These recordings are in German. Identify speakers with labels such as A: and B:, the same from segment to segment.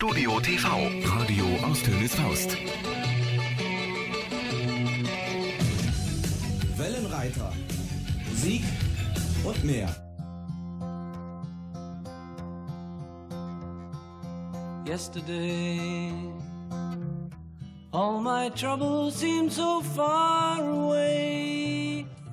A: Studio TV. Radio aus Tönes Faust.
B: Wellenreiter. Musik und mehr.
C: Yesterday, all my troubles seemed so far away.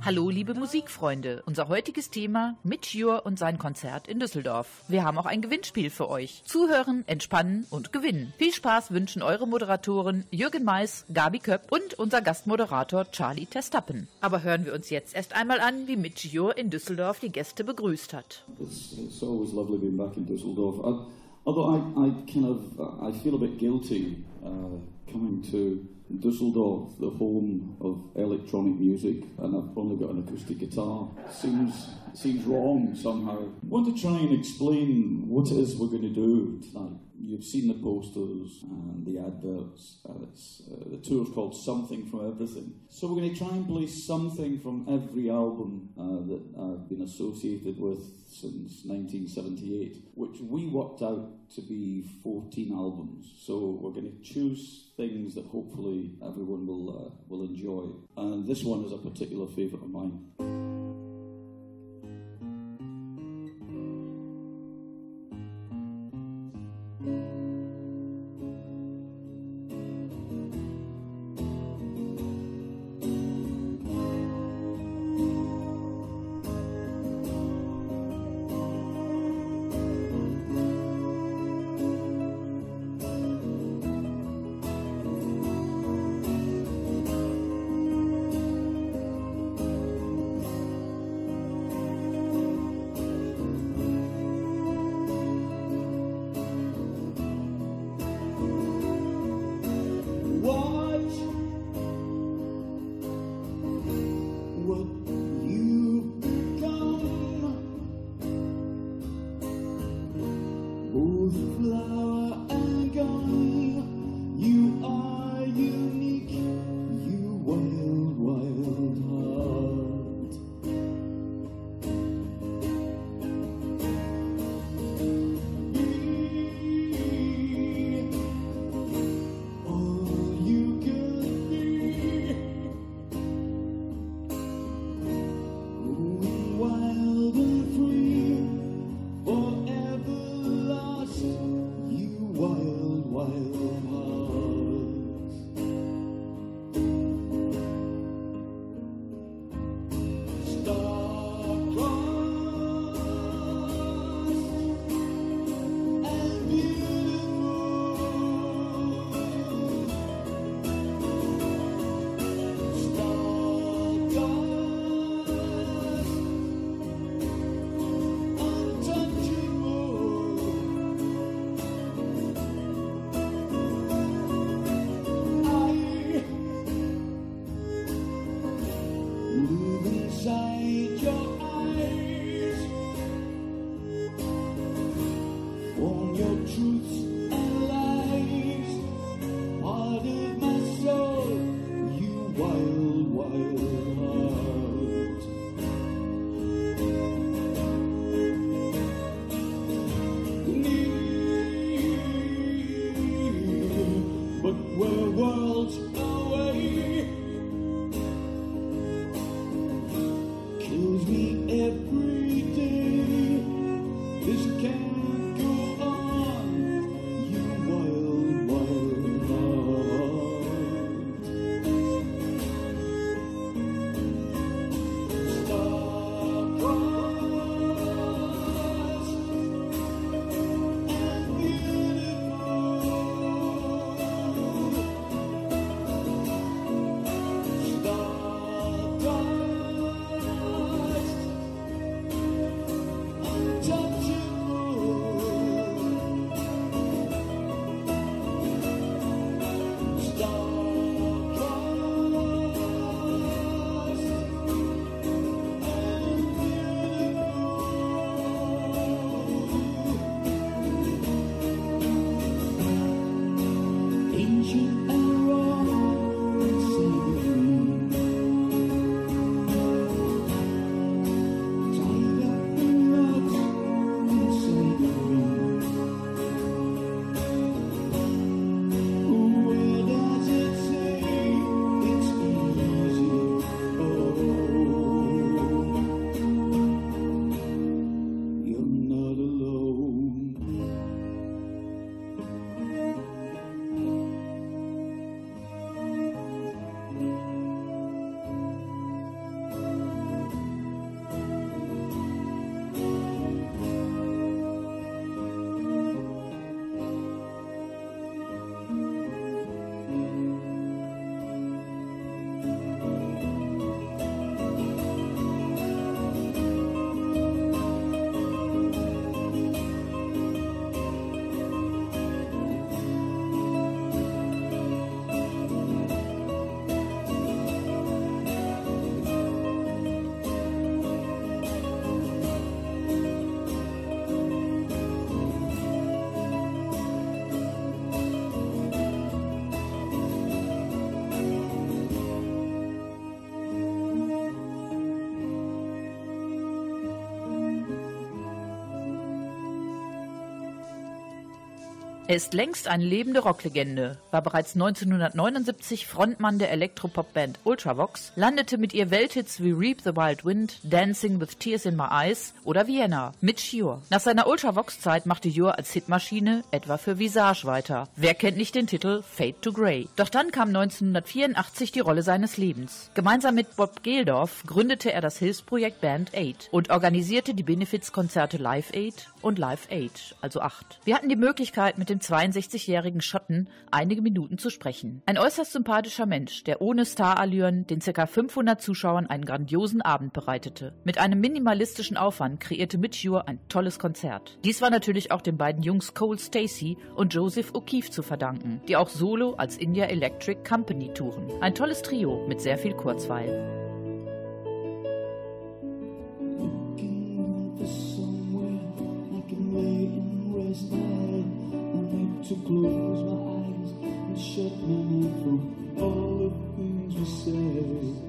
D: Hallo liebe Musikfreunde, unser heutiges Thema Mitch Ure und sein Konzert in Düsseldorf. Wir haben auch ein Gewinnspiel für euch. Zuhören, entspannen und gewinnen. Viel Spaß wünschen eure Moderatoren Jürgen Mais, Gabi Köpp und unser Gastmoderator Charlie Testappen. Aber hören wir uns jetzt erst einmal an, wie Mitch Ure in Düsseldorf die Gäste begrüßt hat.
E: It's, it's always lovely being back in Düsseldorf. I, although I, I kind of I feel a bit guilty uh, coming to Düsseldorf, the home of electronic music, and I've only got an acoustic guitar. Seems seems wrong somehow. I want to try and explain what it is we're going to do tonight. You've seen the posters and the adverts. And it's, uh, the tour's called Something from Everything. So we're going to try and play something from every album uh, that I've been associated with since 1978, which we worked out to be 14 albums. So we're going to choose things that hopefully everyone will uh, will enjoy. And this one is a particular favourite of mine.
D: Er ist längst eine lebende Rocklegende, war bereits 1979 Frontmann der Elektropop-Band Ultravox, landete mit ihr Welthits wie Reap the Wild Wind, Dancing with Tears in My Eyes oder Vienna. Mitch Ure. Nach seiner Ultravox-Zeit machte Ure als Hitmaschine etwa für Visage weiter. Wer kennt nicht den Titel Fade to Grey? Doch dann kam 1984 die Rolle seines Lebens. Gemeinsam mit Bob Geldorf gründete er das Hilfsprojekt Band 8 und organisierte die Benefizkonzerte Live Aid und Live Aid, also 8. Wir hatten die Möglichkeit, mit dem 62-jährigen Schotten einige Minuten zu sprechen. Ein äußerst sympathischer Mensch, der ohne Starallüren den ca. 500 Zuschauern einen grandiosen Abend bereitete. Mit einem minimalistischen Aufwand kreierte Mitch Ure ein tolles Konzert. Dies war natürlich auch den beiden Jungs Cole Stacy und Joseph O'Keefe zu verdanken, die auch solo als India Electric Company touren. Ein tolles Trio mit sehr viel Kurzweil.
F: Close my eyes and shut my mouth from all the things we say.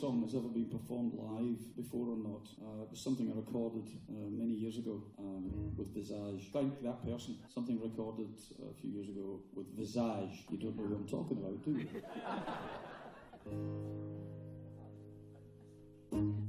F: Song
E: has ever been performed live before or not. Uh, it was something I recorded uh, many years ago um, with Visage. Thank that person. Something recorded a few years ago with Visage. You don't know what I'm talking about, do you?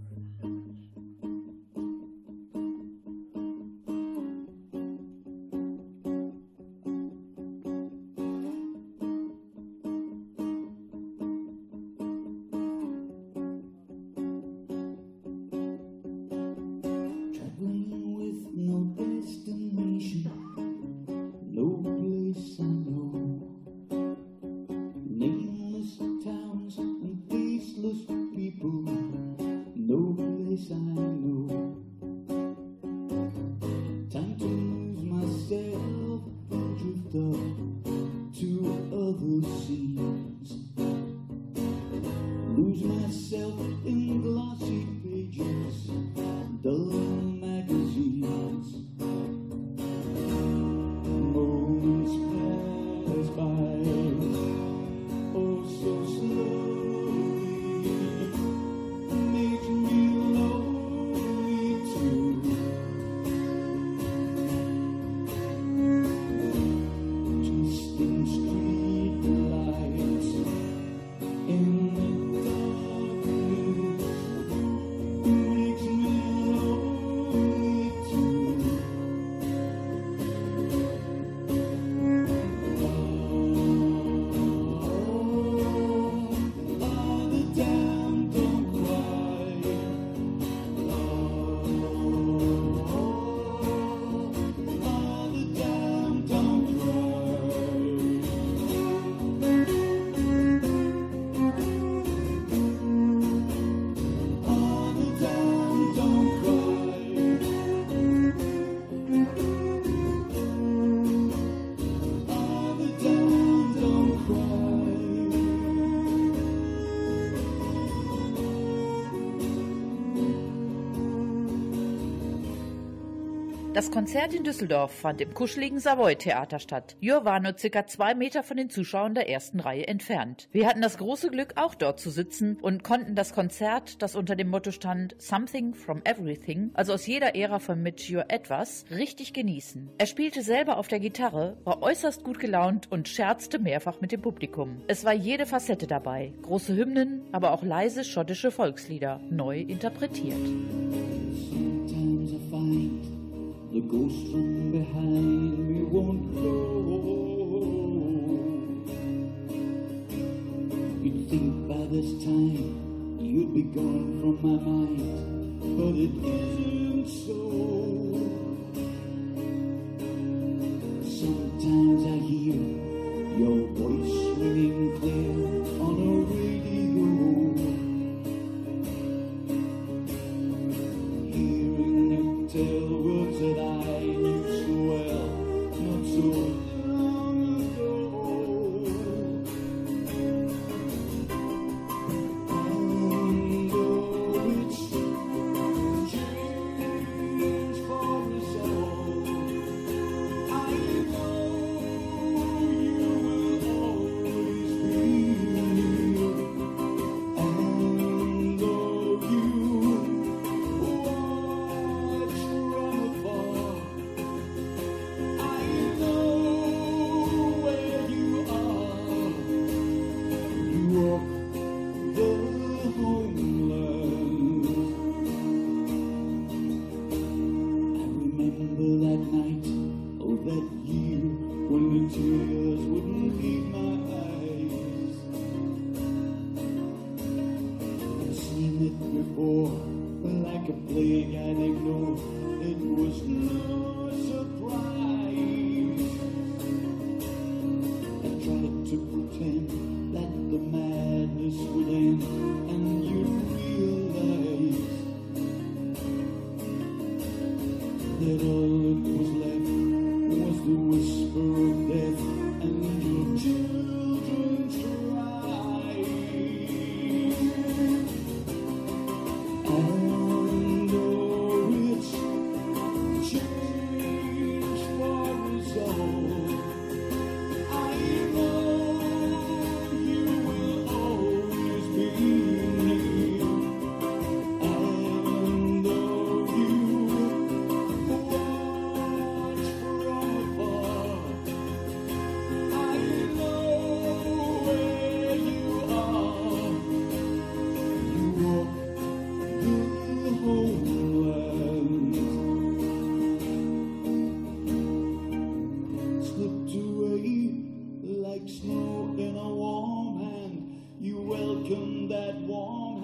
D: Das Konzert in Düsseldorf fand im kuscheligen Savoy-Theater statt. Jör war nur circa zwei Meter von den Zuschauern der ersten Reihe entfernt. Wir hatten das große Glück, auch dort zu sitzen und konnten das Konzert, das unter dem Motto stand Something from Everything, also aus jeder Ära von Mitch Jör etwas, richtig genießen. Er spielte selber auf der Gitarre, war äußerst gut gelaunt und scherzte mehrfach mit dem Publikum. Es war jede Facette dabei. Große Hymnen, aber auch leise schottische Volkslieder, neu interpretiert.
F: The ghost from behind me won't go. You'd think by this time you'd be gone from my mind, but it isn't so. Sometimes I hear your voice ringing clear not that
G: warm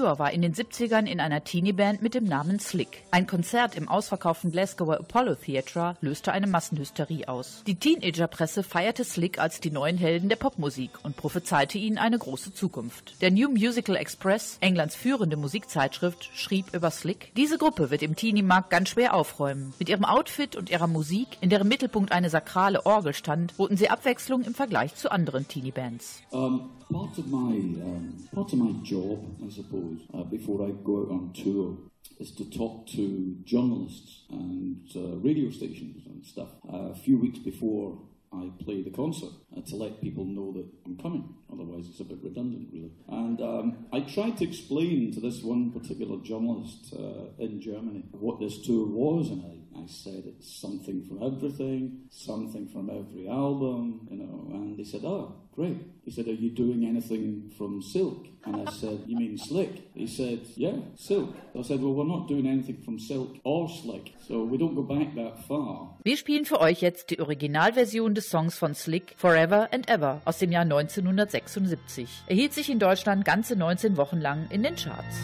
G: Ure war in den 70ern in einer Teenie-Band mit dem Namen Slick. Ein Konzert im ausverkauften Glasgower Apollo Theatre löste eine Massenhysterie aus. Die Teenagerpresse feierte Slick als die neuen Helden der Popmusik und prophezeite ihnen eine große Zukunft. Der New Musical Express, Englands führende Musikzeitschrift, schrieb über Slick, diese Gruppe wird im Teenie-Markt ganz schwer aufräumen. Mit ihrem Outfit und ihrer Musik, in deren Mittelpunkt eine sakrale Orgel stand, boten sie Abwechslung im Vergleich zu anderen Teenie-Bands.
E: Um, part of my um, part of my job, I suppose, uh, before I go out on tour, is to talk to journalists and uh, radio stations and stuff uh, a few weeks before I play the concert uh, to let people know that I'm coming. Otherwise, it's a bit redundant, really. And um, I tried to explain to this one particular journalist uh, in Germany what this tour was, and I, I said it's something from everything, something from every album, you know. And they said, "Oh, great." He said, "Are you doing anything from Silk?" And I said, "You mean Slick?" He said, "Yeah, Silk." I said, "Well, we're not doing anything from Silk or Slick, so we don't go back that far."
G: Wir spielen für euch jetzt die Originalversion des Songs von Slick Forever and Ever aus dem Jahr 1976. Er hielt sich in Deutschland ganze 19 Wochen lang in den Charts.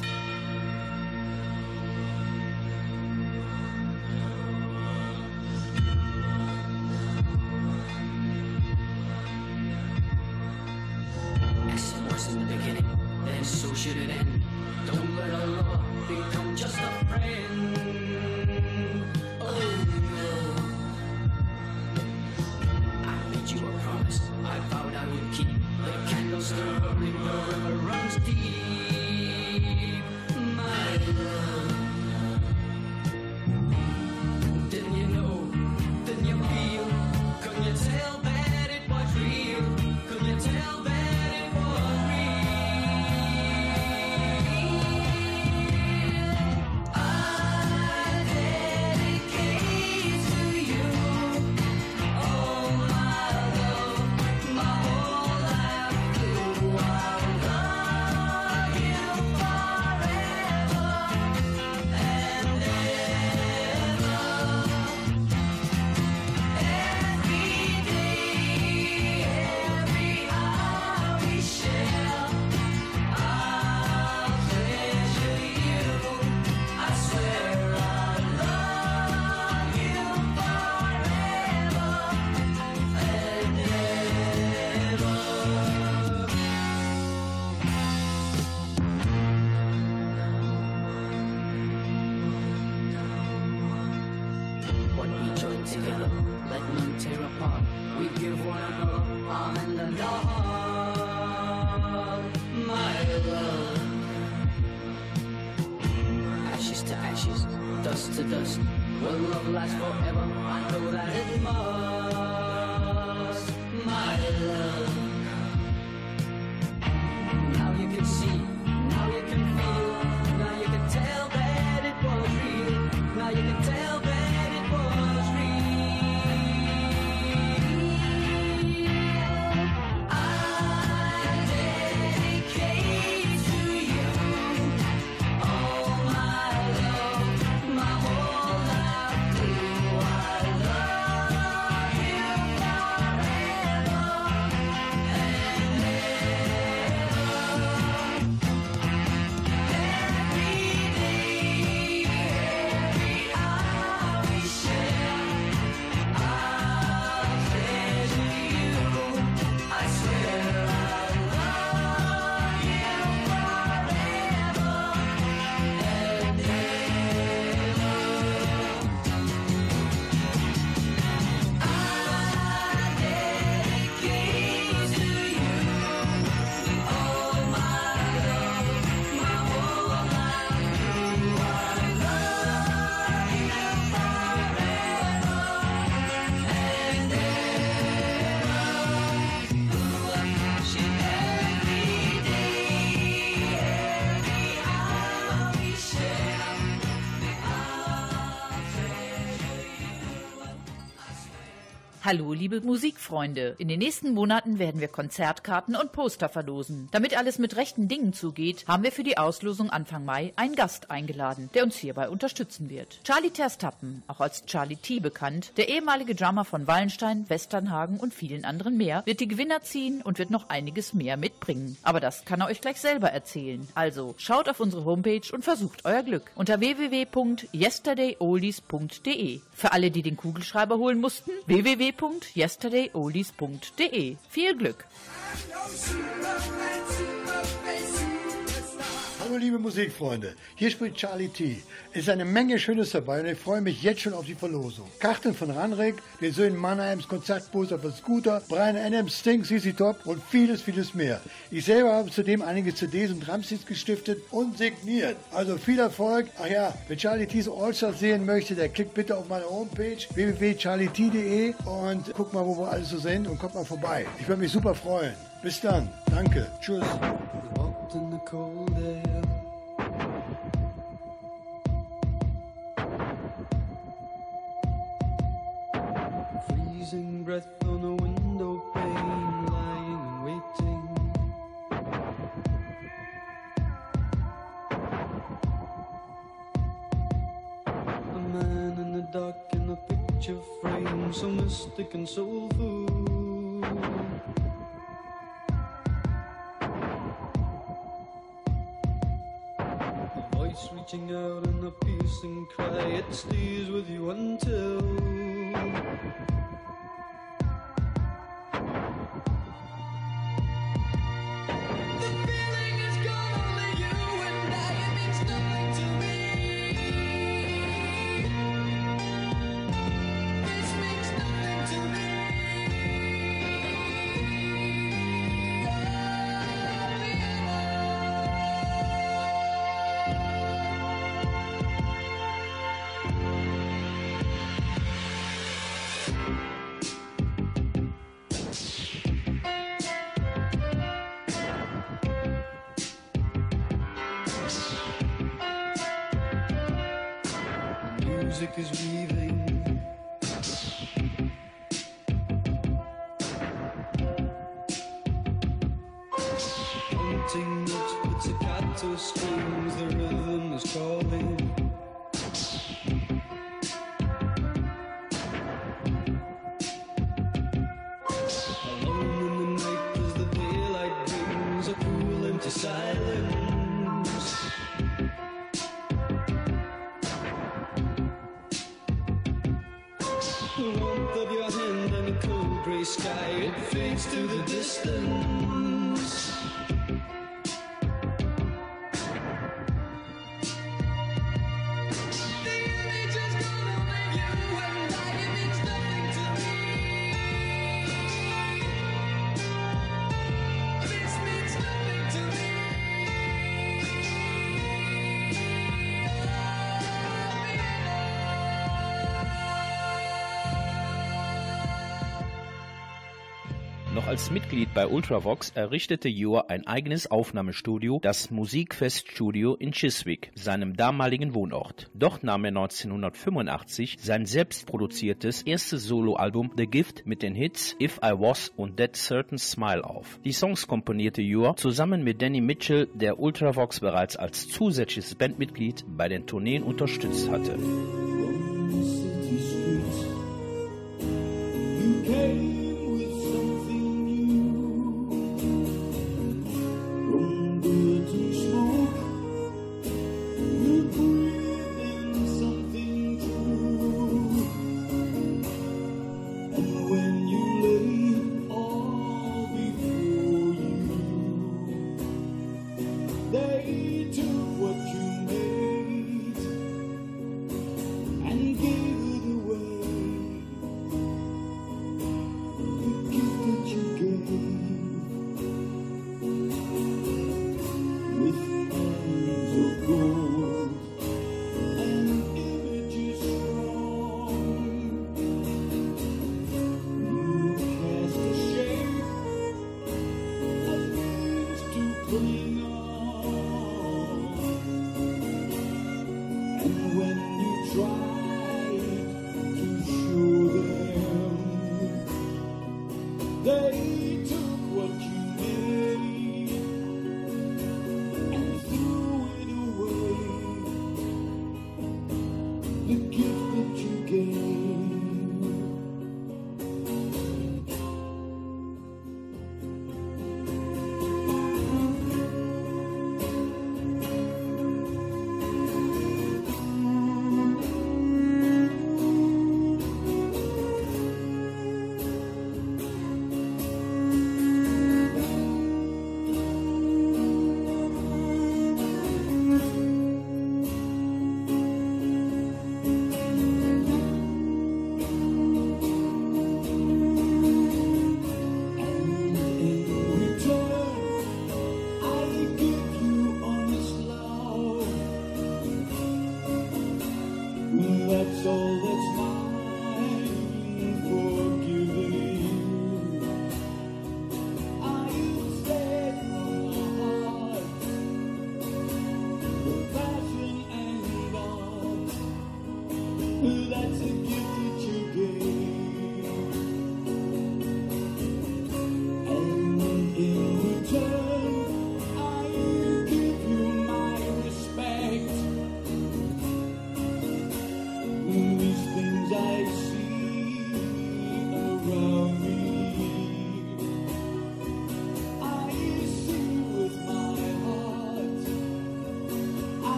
D: Hallo, liebe Musikfreunde. In den nächsten Monaten werden wir Konzertkarten und Poster verlosen. Damit alles mit rechten Dingen zugeht, haben wir für die Auslosung Anfang Mai einen Gast eingeladen, der uns hierbei unterstützen wird. Charlie Terstappen, auch als Charlie T bekannt, der ehemalige Drummer von Wallenstein, Westernhagen und vielen anderen mehr, wird die Gewinner ziehen und wird noch einiges mehr mitbringen. Aber das kann er euch gleich selber erzählen. Also schaut auf unsere Homepage und versucht euer Glück unter www.yesterdayoldies.de. Für alle, die den Kugelschreiber holen mussten, www.yesterdayoldies.de. Viel Glück!
H: Hallo liebe Musikfreunde, hier spricht Charlie T. Es ist eine Menge Schönes dabei und ich freue mich jetzt schon auf die Verlosung. Karten von Ranrik, den Söhnen Mannheims, Konzertposter von Scooter, Brian Adams, Sting, CC Top und vieles, vieles mehr. Ich selber habe zudem einige CDs und Drumsticks gestiftet und signiert. Also viel Erfolg. Ach ja, wer Charlie T's Allstars sehen möchte, der klickt bitte auf meine Homepage www.charliet.de und guckt mal, wo wir alles so sind und kommt mal vorbei. Ich würde mich super freuen. Bis dann. Danke. Tschüss.
F: Breath on the window pane, lying and waiting. A man in the dark in a picture frame, so mystic and soulful. A voice reaching out in a piercing cry, it stays with you until. Music is weaving.
I: Mitglied bei Ultravox errichtete Jor ein eigenes Aufnahmestudio, das Musikfeststudio in Chiswick, seinem damaligen Wohnort. Dort nahm er 1985 sein selbstproduziertes erstes Soloalbum The Gift mit den Hits If I Was und That Certain Smile auf. Die Songs komponierte Jor zusammen mit Danny Mitchell, der Ultravox bereits als zusätzliches Bandmitglied bei den Tourneen unterstützt hatte.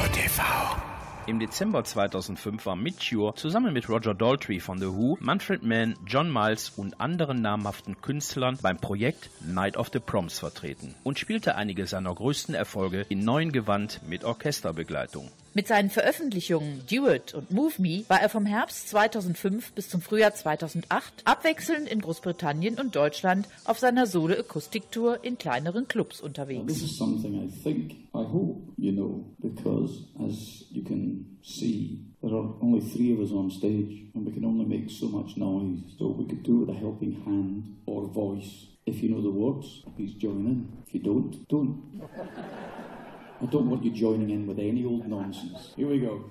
A: Michio TV.
I: Im Dezember 2005 war Mitchio zusammen mit Roger Daltrey von The Who, Manfred Mann, John Miles und anderen namhaften Künstlern beim Projekt Night of the Proms vertreten und spielte einige seiner größten Erfolge in neuen Gewand mit Orchesterbegleitung.
D: Mit seinen Veröffentlichungen Do It und Move Me war er vom Herbst 2005 bis zum Frühjahr 2008 abwechselnd in Großbritannien und Deutschland auf seiner Solo-Akustiktour in kleineren Clubs unterwegs.
F: There are only three of us on stage, and we can only make so much noise. So we could do with a helping hand or voice. If you know the words, please join in. If you don't, don't. I don't want you joining in with any old nonsense. Here we go.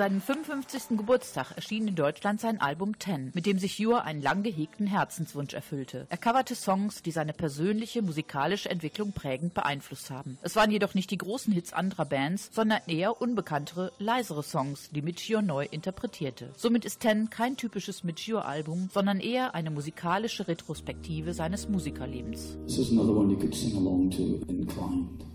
D: Seinem 55. Geburtstag erschien in Deutschland sein Album Ten, mit dem sich Jur einen lang gehegten Herzenswunsch erfüllte. Er coverte Songs, die seine persönliche musikalische Entwicklung prägend beeinflusst haben. Es waren jedoch nicht die großen Hits anderer Bands, sondern eher unbekanntere, leisere Songs, die Mitch Ure neu interpretierte. Somit ist Ten kein typisches Mitch Ure-Album, sondern eher eine musikalische Retrospektive seines Musikerlebens.
E: This is another one you could sing along to, Inclined.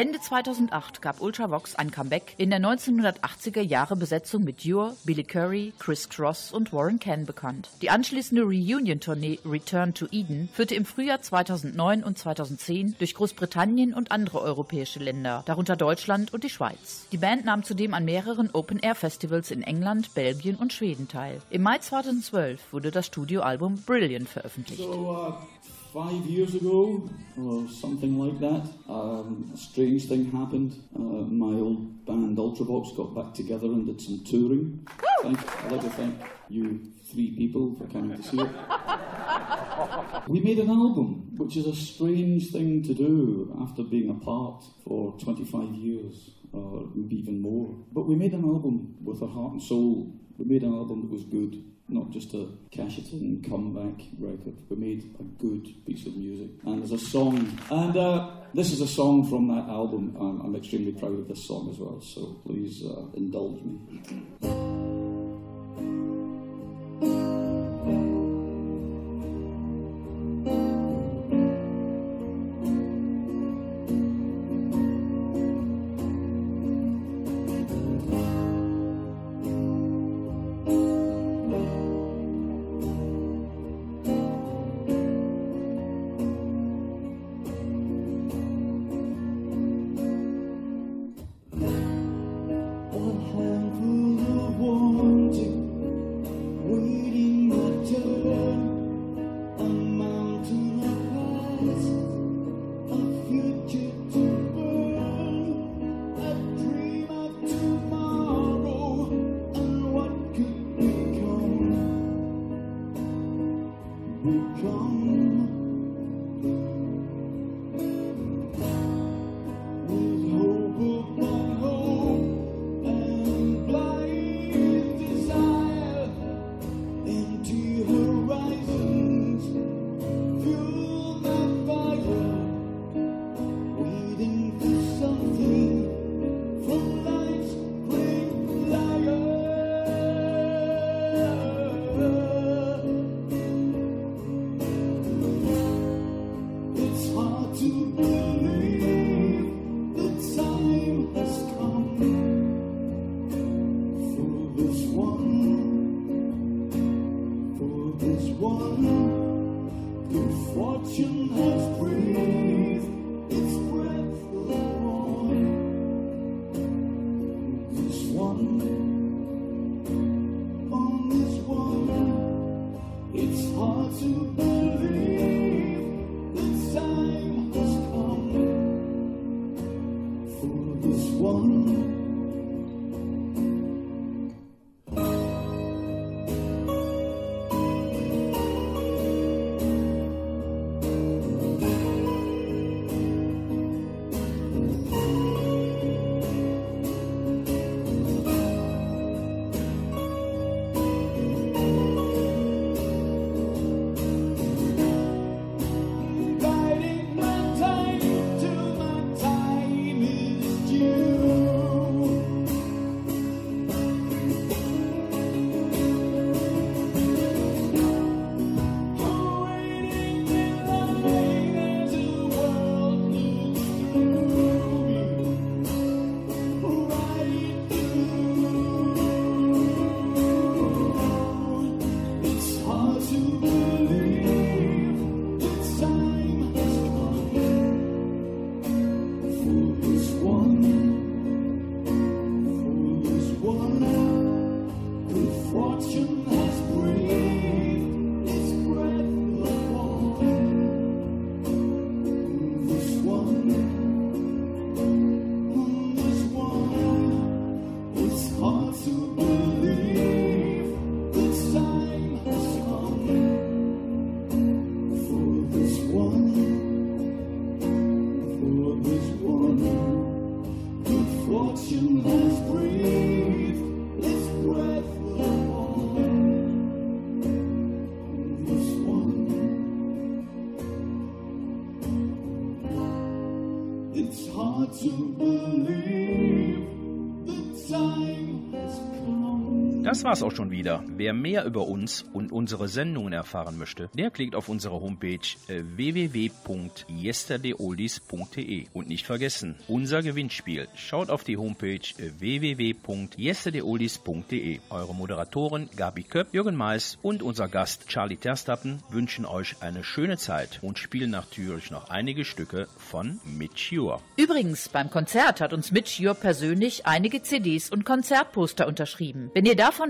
D: Ende 2008 gab Ultravox ein Comeback in der 1980er Jahre Besetzung mit Ure, Billy Curry, Chris Cross und Warren Ken bekannt. Die anschließende Reunion-Tournee Return to Eden führte im Frühjahr 2009 und 2010 durch Großbritannien und andere europäische Länder, darunter Deutschland und die Schweiz. Die Band nahm zudem an mehreren Open-Air-Festivals in England, Belgien und Schweden teil. Im Mai 2012 wurde das Studioalbum Brilliant veröffentlicht.
E: So, uh, five years ago, or something like that, um, a strange thing happened. Uh, my old band Ultravox got back together and did some touring. Thank, I'd like to thank you three people for coming to see it. We made an album, which is a strange thing to do after being apart for 25 years, or maybe even more. But we made an album with our heart and soul. We made an album that was good, not just a cash it in comeback record. We made a good piece of music. And there's a song, and uh, this is a song from that album. I'm, I'm extremely proud of this song as well, so please uh, indulge me.
F: Fortune has breathed
I: Das war's auch schon wieder. Wer mehr über uns und unsere Sendungen erfahren möchte, der klickt auf unsere Homepage äh, www.yesterdayoldies.de. Und nicht vergessen, unser Gewinnspiel. Schaut auf die Homepage äh, www.yesterdayoldies.de. Eure Moderatoren Gabi Köpp, Jürgen Mais und unser Gast Charlie Terstappen wünschen euch eine schöne Zeit und spielen natürlich noch einige Stücke von Mitch Ure.
F: Übrigens, beim Konzert hat uns Mitch Ure persönlich einige CDs und Konzertposter unterschrieben. Wenn ihr davon